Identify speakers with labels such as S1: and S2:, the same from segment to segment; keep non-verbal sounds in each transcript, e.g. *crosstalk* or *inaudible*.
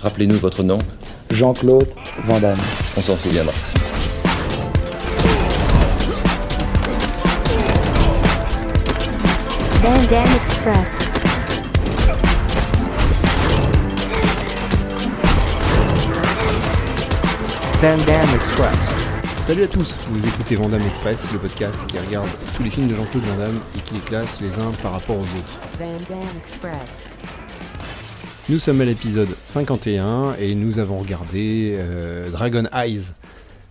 S1: Rappelez-nous votre nom.
S2: Jean-Claude Van Damme.
S1: On s'en souviendra.
S3: Van Damme Express.
S4: Van Damme Express. Salut à tous, vous écoutez Van Damme Express, le podcast qui regarde tous les films de Jean-Claude Van Damme et qui les classe les uns par rapport aux autres.
S3: Van Damme Express.
S4: Nous sommes à l'épisode 51 et nous avons regardé euh, Dragon Eyes,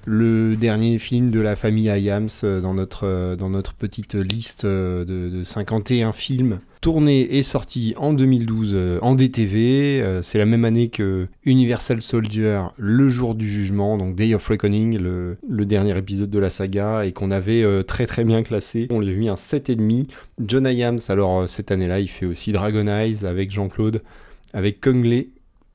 S4: le dernier film de la famille Ayams euh, dans notre, euh, dans notre petite liste de, de 51 films tourné et sorti en 2012 euh, en DTV. C'est la même année que Universal Soldier, Le Jour du Jugement, donc Day of Reckoning, le, dernier épisode de la saga, et qu'on avait très très bien classé. On lui a mis un 7,5. John Ayams, alors cette année-là, il fait aussi Dragon Eyes avec Jean-Claude, avec Kung Lei,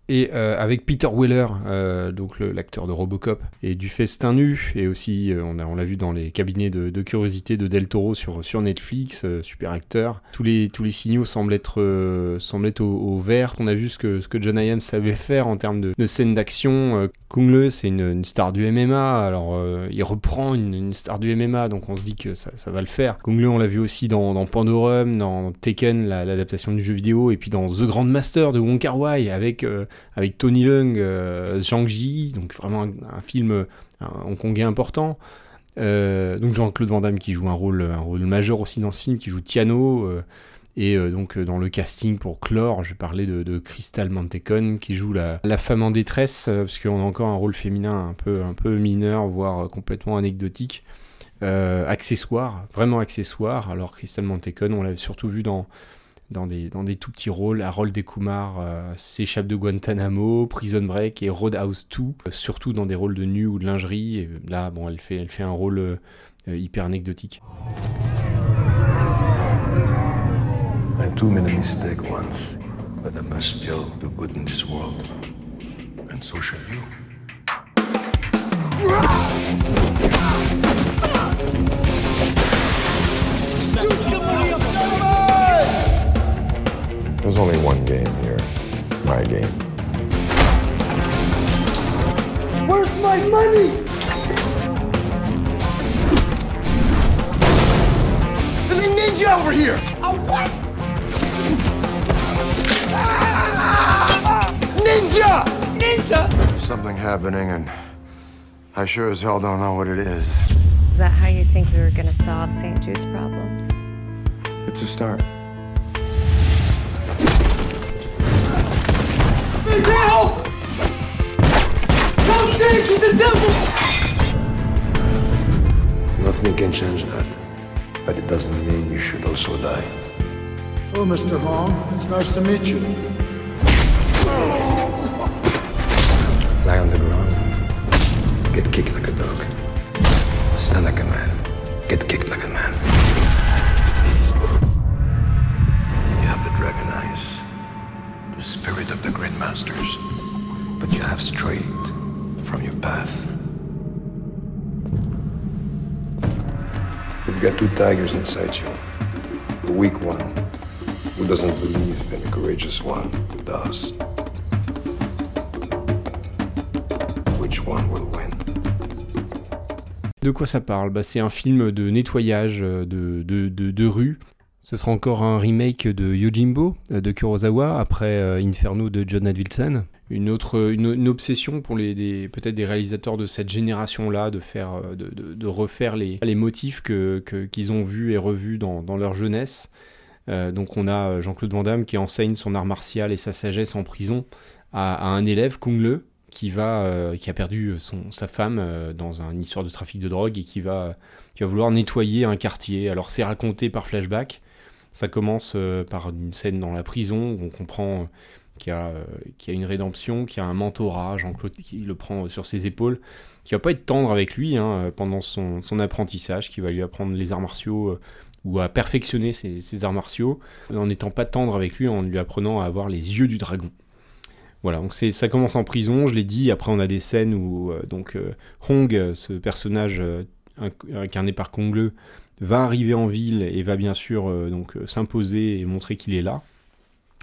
S4: et euh, avec Peter Weller, euh, donc l'acteur de Robocop, et du Festin Nu, et aussi euh, on l'a vu dans les cabinets de, curiosité de Del Toro sur, sur Netflix, super acteur. Tous les, tous les signaux semblent être, semblent être au, vert. On a vu ce que, ce que John Hayam savait faire en termes de, scènes d'action. Kung Le, c'est une, star du MMA, alors il reprend une, star du MMA, donc on se dit que ça, ça va le faire. Kung Le, on l'a vu aussi dans, Pandorum, dans Tekken, la- l'adaptation du jeu vidéo, et puis dans The Grand Master de Wong Kar Wai avec, avec Tony Leung, euh, Zhang Ji, donc vraiment un, un film euh, hongkongais important. Euh, donc Jean-Claude Van Damme qui joue un rôle, un rôle majeur aussi dans ce film, qui joue Tiano. et donc dans le casting pour Clore, je parlais de, de Crystal Mantecon qui joue la, la femme en détresse, parce qu'on a encore un rôle féminin un peu, un peu mineur, voire complètement anecdotique. Accessoire, vraiment accessoire. Alors Crystal Mantecon, on l'a surtout vu dans, dans, des, tout petits rôles. Harold Kumar euh, s'échappe de Guantanamo, Prison Break et Roadhouse 2, euh, surtout dans des rôles de nu ou de lingerie. Et là, bon, elle fait, elle fait un rôle euh, hyper anecdotique.
S5: I too made a mistake once, but I must still do good in this world. And so should you.
S6: There's only one game here. My game.
S7: Where's my money? There's a ninja over here! A what? Ninja! Ninja!
S6: There's something happening, and I sure as hell don't know what it is.
S8: Is that how you think we were going to solve St. Jude's problems?
S6: It's a start.
S7: Now! Come dance with the devil!
S5: Nothing can change that. But it doesn't mean you should also die.
S7: Oh, Mr. Hong, it's nice to meet you.
S5: Lie on the ground. Get kicked like a dog. Stand like a man. Get kicked like a man. The spirit of the great masters. But you have strayed from your path. You've got two tigers inside you. The weak one, who doesn't believe, and the courageous one, who does. Which one will win?
S4: De quoi ça parle bah, C'est un film de nettoyage euh, de, de, de, de rue. Ce sera encore un remake de Yojimbo euh, de Kurosawa après euh, Inferno de John Avildsen. Une autre une, obsession pour les peut-être des réalisateurs de cette génération-là de faire euh, de, de- refaire les, les motifs que qu'ils ont vus et revus dans, dans leur jeunesse. Donc on a Jean-Claude Van Damme qui enseigne son art martial et sa sagesse en prison à, un élève Kung Le qui va qui a perdu son, sa femme dans un- une histoire de trafic de drogue et qui va qui va vouloir nettoyer un quartier. Alors c'est raconté par flashback. Ça commence euh, par une scène dans la prison où on comprend euh, qu'il y, a, euh, qu'il y a une rédemption, qu'il y a un mentorat, Jean-Claude qui le prend sur ses épaules, qui va pas être tendre avec lui hein, pendant son, apprentissage, qui va lui apprendre les arts martiaux ou à perfectionner ses, arts martiaux, en n'étant pas tendre avec lui, en lui apprenant à avoir les yeux du dragon. Voilà, donc ça commence en prison, je l'ai dit. Après, on a des scènes où donc Hong, ce personnage inc- incarné par Kong Le, va arriver en ville et va bien sûr euh, donc euh, s'imposer et montrer qu'il est là.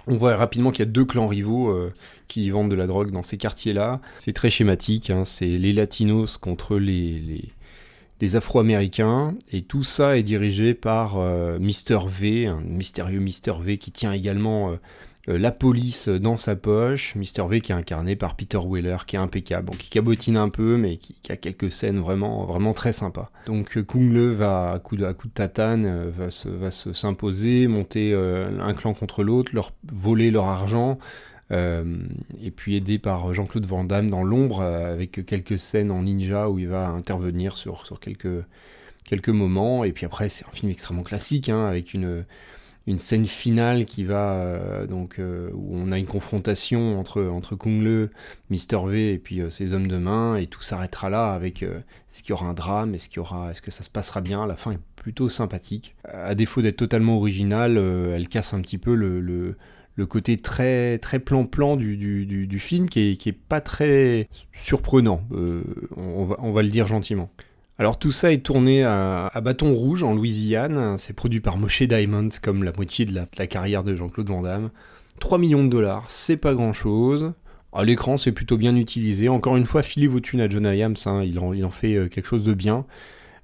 S4: On voit rapidement qu'il y a deux clans rivaux euh, qui vendent de la drogue dans ces quartiers-là. C'est très schématique, hein, c'est les latinos contre les, les, les afro-américains, et tout ça est dirigé par Mr. V, un mystérieux Mr. V qui tient également la police dans sa poche. Mr. V qui est incarné par Peter Weller, qui est impeccable, qui cabotine un peu, mais qui, a quelques scènes vraiment, très sympas. Donc euh, Kung Le va, à coup de, à coup de tatane, euh, va se, s'imposer, monter euh, un clan contre l'autre, leur voler leur argent. euh, et puis aidé par Jean-Claude Van Damme dans l'ombre, euh, avec quelques scènes en ninja où il va intervenir sur, sur quelques, quelques moments. Et puis après, c'est un film extrêmement classique, hein, avec une, une scène finale qui va euh, donc euh, où on a une confrontation entre entre Kung Le, Mr V et puis euh, ses hommes de main et tout s'arrêtera là avec est-ce qu'il y aura un drame, est-ce qu'il aura est-ce que ça se passera bien, la fin est plutôt sympathique. À défaut d'être totalement originale, elle casse un petit peu le, le côté très très plan-plan du, du, film qui est, qui est pas très surprenant, on, va, on va le dire gentiment. Alors tout ça est tourné à, à Bâton Rouge en Louisiane, c'est produit par Moshe Diamond comme la moitié de la, de la carrière de Jean-Claude Van Damme. 3 millions de dollars, c'est pas grand chose. À l'écran, c'est plutôt bien utilisé. Encore une fois, filez vos thunes à John Hyams, hein, il, en, il en fait euh, quelque chose de bien.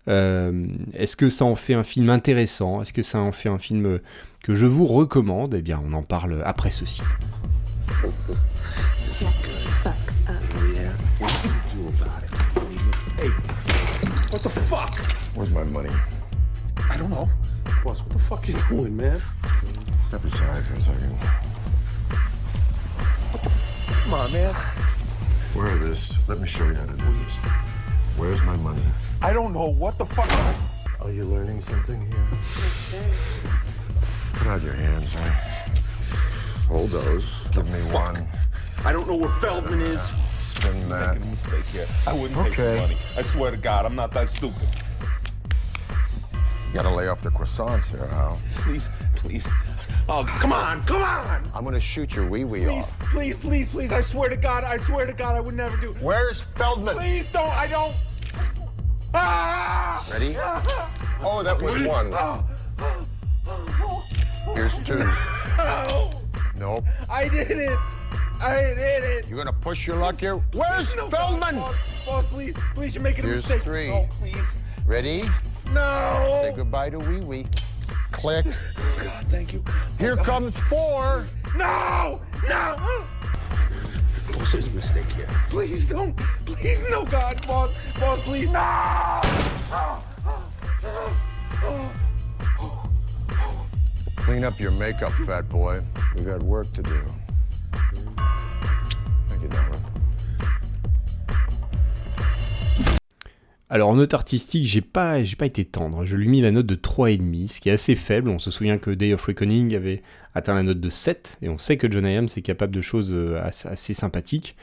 S4: Euh, Est-ce que ça en fait un film intéressant? Est-ce que ça en fait un film euh, que je vous recommande? Eh bien, on en parle après ceci.
S1: What
S6: Where's my money?
S1: I don't know. Boss, what the fuck you doing, man?
S6: Step aside for a second.
S1: What the Come on, man.
S6: Wear this. Let me show you how to do this. Where's my money?
S1: I don't know what the fuck.
S6: Are you learning something here? Put out your hands, huh? Hold those. Give me one.
S1: I don't know where Feldman is.
S6: Spin that.
S1: Making a mistake here. I wouldn't take
S6: Okay.
S1: the money. I swear to God, I'm not that stupid.
S6: You gotta lay off the croissants here, Hal.
S1: Please, please. Oh, come on, come on!
S6: I'm gonna shoot your wee wee
S1: Please,
S6: off.
S1: please, please, please. I swear to God, I swear to God, I would never do.
S6: Where's Feldman?
S1: Please don't. I don't. Ah!
S6: Ready? Oh, that was one. Here's two. Nope.
S1: I did it. I did it.
S6: You're gonna push your luck here. Where's
S1: No,
S6: Feldman?
S1: Boss, boss, please, please, you're making a mistake.
S6: Here's three.
S1: No, please.
S6: Ready?
S1: No.
S6: Say goodbye to wee wee. Click.
S1: God, thank you.
S6: Here comes four.
S1: No! No! Boss, there's a mistake here. Please don't. Please, no, God, boss. Boss, please. No! Oh, oh, oh, oh.
S6: Clean up your makeup, fat boy. We got work to do. Thank you, darling.
S4: Alors en note artistique, j'ai pas, j'ai pas été tendre. Je lui ai mis la note de 3,5, ce qui est assez faible. On se souvient que Day of Reckoning avait atteint la note de 7, et on sait que John Hyams est capable de choses euh, assez sympathiques.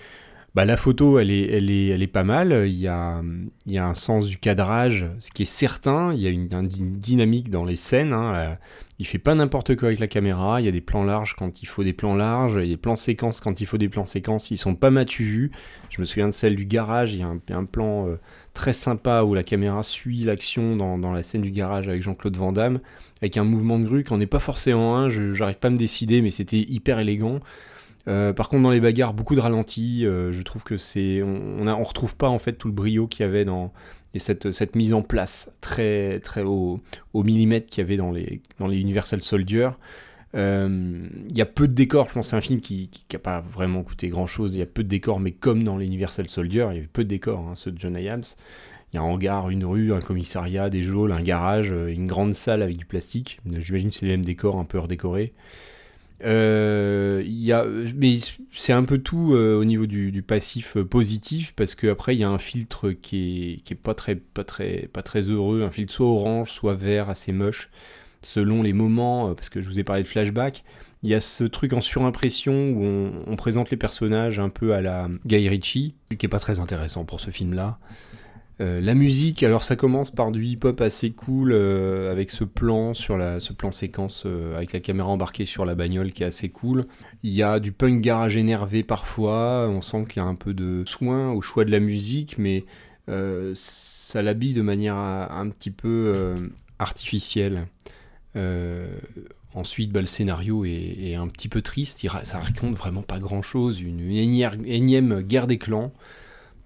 S4: Bah, la photo, elle est, elle, est, elle est pas mal. Il y, a, il y a un sens du cadrage, ce qui est certain. Il y a une, une dynamique dans les scènes. hein. Euh, Il fait pas n'importe quoi avec la caméra. Il y a des plans larges quand il faut des plans larges. Il y a des plans séquences quand il faut des plans séquences. Ils sont pas matu vus. Je me souviens de celle du garage. Il y a un, plan euh, très sympa où la caméra suit l'action dans, dans la scène du garage avec Jean-Claude Van Damme, avec un mouvement de grue qui n'en est pas forcément un, je j'arrive pas à me décider, mais c'était hyper élégant. Euh, par contre, dans les bagarres, beaucoup de ralentis. euh, je trouve que c'est, on, on retrouve pas en fait tout le brio qu'il y avait dans et cette, mise en place très très au, au millimètre qu'il y avait dans les dans les Universal Soldier. Euh, Il y a peu de décors, je pense que c'est un film qui n'a pas vraiment coûté grand chose. Il y a peu de décors, mais comme dans l'Universal Soldier, il y avait peu de décors, hein, ceux de John Hyams. Il y a un hangar, une rue, un commissariat, des geôles, un garage, une grande salle avec du plastique. J'imagine que c'est les mêmes décors un peu redécorés. Euh, y a, mais c'est un peu tout euh, au niveau du, du passif euh, positif parce qu'après il y a un filtre qui est, qui est pas, très, pas, très, pas très heureux, un filtre soit orange, soit vert, assez moche, selon les moments, euh, parce que je vous ai parlé de flashback. Il y a ce truc en surimpression où on, on présente les personnages un peu à la Guy Ritchie, qui est pas très intéressant pour ce film-là. Euh, la musique, alors ça commence par du hip-hop assez cool euh, avec ce plan sur la, séquence euh, avec la caméra embarquée sur la bagnole qui est assez cool. Il y a du punk garage énervé parfois, on sent qu'il y a un peu de soin au choix de la musique, mais ça l'habille de manière un petit peu artificielle. Ensuite, bah, le scénario est, un petit peu triste. Ça raconte vraiment pas grand-chose. Une énième, énième guerre des clans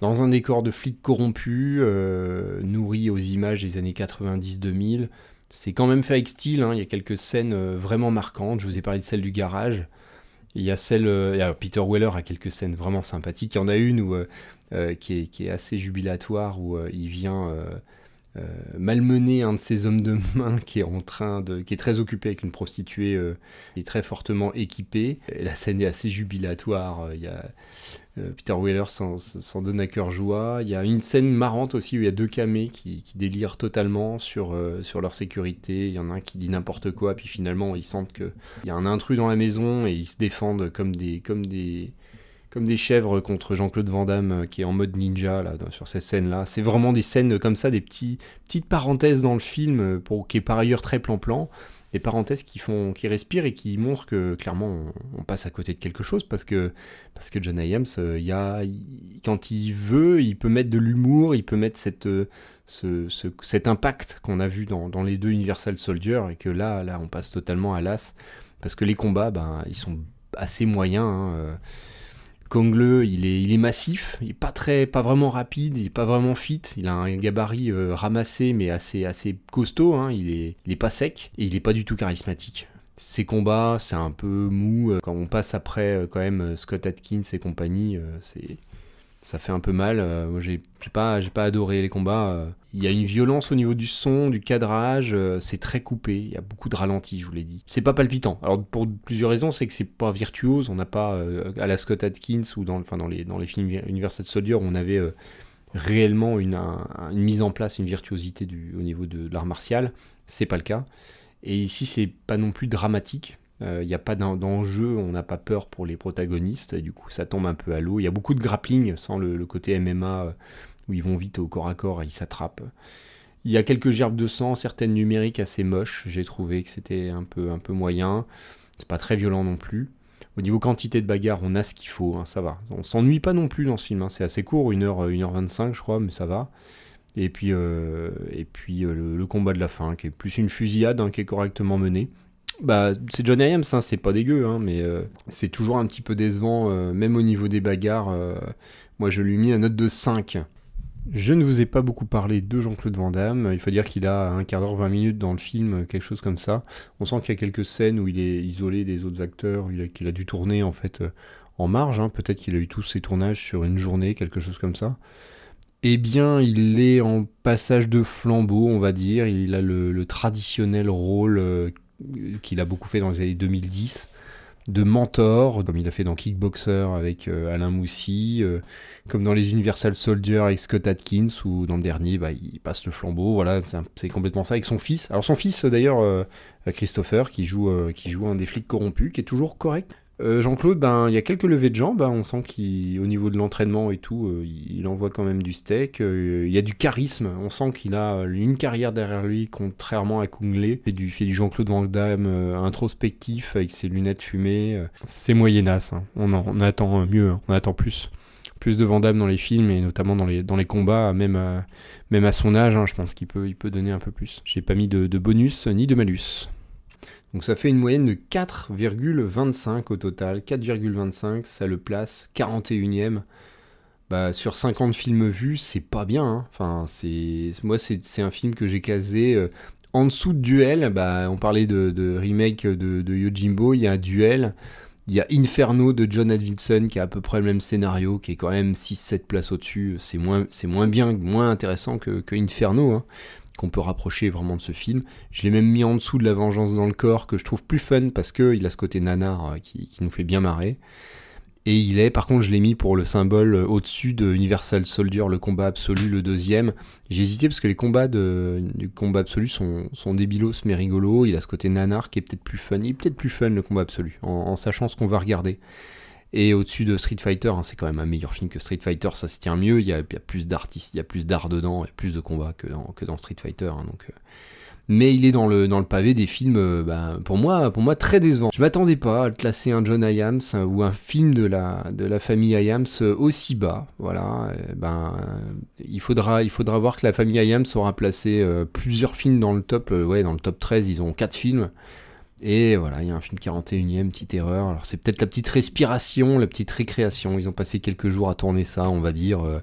S4: dans un décor de flics corrompus, euh, nourri aux images des années 90-2000. C'est quand même fait avec style. hein. Il y a quelques scènes euh, vraiment marquantes. Je vous ai parlé de celle du garage. Il y a celle. euh, Peter Weller a quelques scènes vraiment sympathiques. Il y en a une qui, est, assez jubilatoire où il vient. Euh, malmener un de ces hommes de main *laughs* qui est en train de, qui est très occupé avec une prostituée euh, et très fortement équipée. La scène est assez jubilatoire. euh, Il y a Peter Weller s'en, donne à cœur joie. Il y a une scène marrante aussi où il y a deux camés qui, qui délirent totalement sur, sur leur sécurité. Il y en a un qui dit n'importe quoi, puis finalement ils sentent qu'il y a un intrus dans la maison et ils se défendent comme des, comme des, comme des chèvres contre Jean-Claude Van Damme euh, qui est en mode ninja sur ces scènes-là. C'est vraiment des scènes comme ça, des petits, petites parenthèses dans le film, euh, pour, qui est par ailleurs très plan-plan. Des parenthèses qui font, qui respirent et qui montrent que clairement on, passe à côté de quelque chose parce que parce que John Hyams, euh, quand il veut, il peut mettre de l'humour, il peut mettre cette, ce, ce- cet impact qu'on a vu dans, dans les deux Universal Soldier et que là, là, on passe totalement à l'as parce que les combats, ben, ils sont assez moyens. hein. Kongle, il est, il est massif, il est pas très, pas vraiment rapide, il est pas vraiment fit, il a un gabarit euh, ramassé mais assez, assez costaud, hein, il, est, pas sec et il est pas du tout charismatique. Ses combats, c'est un peu mou. euh, Quand on passe après, euh, quand même, Scott Atkins et compagnie, c'est ça fait un peu mal. Euh, moi, j'ai pas, adoré les combats. euh. Il y a une violence au niveau du son, du cadrage. euh, c'est très coupé. Il y a beaucoup de ralentis, je vous l'ai dit. C'est pas palpitant. Alors pour plusieurs raisons, c'est que c'est pas virtuose. On n'a pas à la Scott Atkins ou dans, enfin, dans les films Universal Soldier, on avait réellement une, un- une mise en place, une virtuosité au niveau de l'art martial. C'est pas le cas. Et ici, c'est pas non plus dramatique. Il n'y a pas d'en- d'enjeu, on n'a pas peur pour les protagonistes, et du coup ça tombe un peu à l'eau. Il y a beaucoup de grappling sans le, côté MMA euh, où ils vont vite au corps à corps et ils s'attrapent. Il y a quelques gerbes de sang, certaines numériques assez moches, j'ai trouvé que c'était un peu, un peu moyen. C'est pas très violent non plus. Au niveau quantité de bagarre, on a ce qu'il faut, hein, ça va. On s'ennuie pas non plus dans ce film, hein. c'est assez court, 1h, 1h25 je crois, mais ça va. Et puis, euh, et puis euh, le, le combat de la fin, qui est plus une fusillade, hein, qui est correctement menée. Bah, c'est John Hyams, hein, c'est pas dégueu, hein, mais euh, c'est toujours un petit peu décevant, euh, même au niveau des bagarres. euh, moi, je lui ai mis la note de 5. Je ne vous ai pas beaucoup parlé de Jean-Claude Van Damme. Il faut dire qu'il a un quart d'heure, 20 minutes dans le film, quelque chose comme ça. On sent qu'il y a quelques scènes où il est isolé des autres acteurs, qu'il a dû tourner en fait en marge. hein. Peut-être qu'il a eu tous ses tournages sur une journée, quelque chose comme ça. Eh bien, il est en passage de flambeau, on va dire. Il a le, traditionnel rôle qu'il a beaucoup fait dans les années 2010 de mentor, comme il a fait dans Kickboxer avec euh, Alain Moussy, euh, comme dans les Universal Soldier avec Scott Atkins, ou dans le dernier, bah, il passe le flambeau. Voilà, c'est complètement ça avec son fils. Alors son fils, d'ailleurs, euh, Christopher, qui joue, qui joue un des flics corrompus, qui est toujours correct. Euh, Jean-Claude, ben, il y a quelques levées de jambes, hein, on sent qu'au niveau de l'entraînement et tout, euh, il envoie quand même du steak. Euh, Il y a du charisme, on sent qu'il a une carrière derrière lui, contrairement à Kung Le. Il du, fait du Jean-Claude Van Damme introspectif avec ses lunettes fumées. C'est moyennasse, hein. on, en- attend mieux, hein. on attend plus. Plus de Van Damme dans les films et notamment dans les, combats, même à, même à son âge, hein, je pense qu'il peut, il peut donner un peu plus. J'ai pas mis de bonus ni de malus. Donc ça fait une moyenne de 4,25 au total. 4,25, ça le place 41ème. Bah, sur 50 films vus, c'est pas bien. hein. Enfin, moi, c'est un film que j'ai casé euh, en dessous de Duel. Bah, on parlait de, remake de, de Yojimbo. Il y a Duel. Il y a Inferno de John Advinson qui a à peu près le même scénario, qui est quand même 6-7 places au-dessus. C'est moins, bien, moins intéressant que, que Inferno, hein, qu'on peut rapprocher vraiment de ce film. Je l'ai même mis en dessous de La Vengeance dans le corps, que je trouve plus fun parce qu'il a ce côté nanar euh, qui, nous fait bien marrer. Et il est, par contre, je l'ai mis pour le symbole euh, au-dessus de Universal Soldier, le combat absolu, le deuxième. J'ai hésité parce que les combats de, du combat absolu sont, sont débilos mais rigolos. Il a ce côté nanar qui est peut-être plus fun. Il est peut-être plus fun le combat absolu, en sachant ce qu'on va regarder. Et au-dessus de Street Fighter, hein, c'est quand même un meilleur film que Street Fighter, ça se tient mieux. Il y a, plus d'artistes, il y a plus d'art dedans, il plus de combats que dans, Street Fighter. hein, donc, euh, mais il est dans le, pavé des films, euh, bah, pour, moi, pour moi, très décevant. Je m'attendais pas à classer un John Hyams euh, ou un film de la, famille euh, aussi bas. Voilà, ben, il, faudra, il faudra voir que la famille Hyams aura placé plusieurs films dans le top. ouais, dans le top 13, ils ont 4 films. Et voilà, il y a un film 41ème, petite erreur. Alors c'est peut-être la petite respiration, la petite récréation. Ils ont passé quelques jours à tourner ça, on va dire, euh,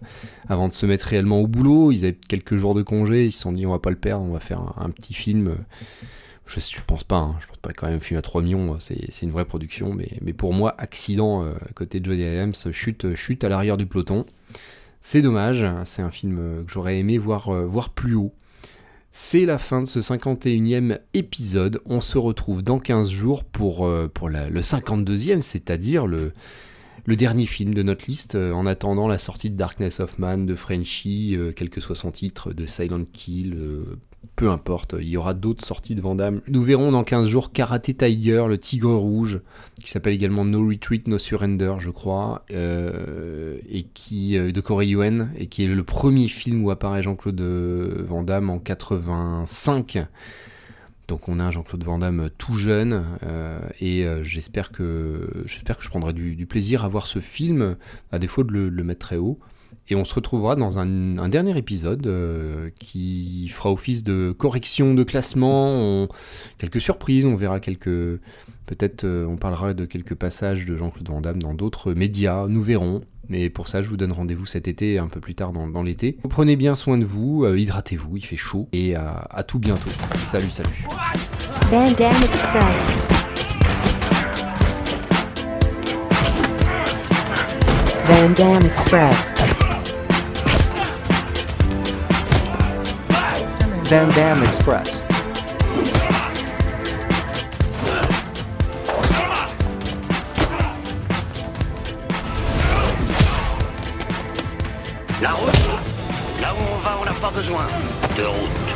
S4: avant de se mettre réellement au boulot. Ils avaient quelques jours de congé, ils se sont dit on va pas le perdre, on va faire un, petit film. Je, je pense pas, hein. je pense pas quand même un film à 3 millions, c'est c'est une vraie production. Mais, pour moi, accident euh, côté de Johnny Adams, chute, chute à l'arrière du peloton. C'est dommage, c'est un film euh, que j'aurais aimé voir, euh, voir plus haut. C'est la fin de ce 51e épisode. On se retrouve dans 15 jours pour, euh, le 52e, c'est-à-dire le, dernier film de notre liste, euh, en attendant la sortie de Darkness of Man, de Frenchy, euh, quel que soit son titre, de Silent Kill, peu importe, il y aura d'autres sorties de Van Damme. Nous verrons dans 15 jours Karate Tiger, le Tigre Rouge, qui s'appelle également No Retreat, No Surrender, je crois, euh, et qui euh, de Corey Yuen, et qui est le premier film où apparaît Jean-Claude euh, Van Damme en 85. Donc on a Jean-Claude Van Damme tout jeune, et j'espère que je prendrai du, plaisir à voir ce film, à défaut de le mettre très haut. Et on se retrouvera dans un, dernier épisode euh, qui fera office de correction de classement, quelques surprises, on verra quelques... Peut-être euh, on parlera de quelques passages de Jean-Claude Van Damme dans d'autres médias, nous verrons. Mais pour ça, je vous donne rendez-vous cet été, un peu plus tard dans, l'été. Prenez bien soin de vous, euh, hydratez-vous, il fait chaud. Et à, tout bientôt. Salut, salut.
S3: Express.
S9: Van Dam Express.
S10: La route Là où on va, on n'a pas besoin de route.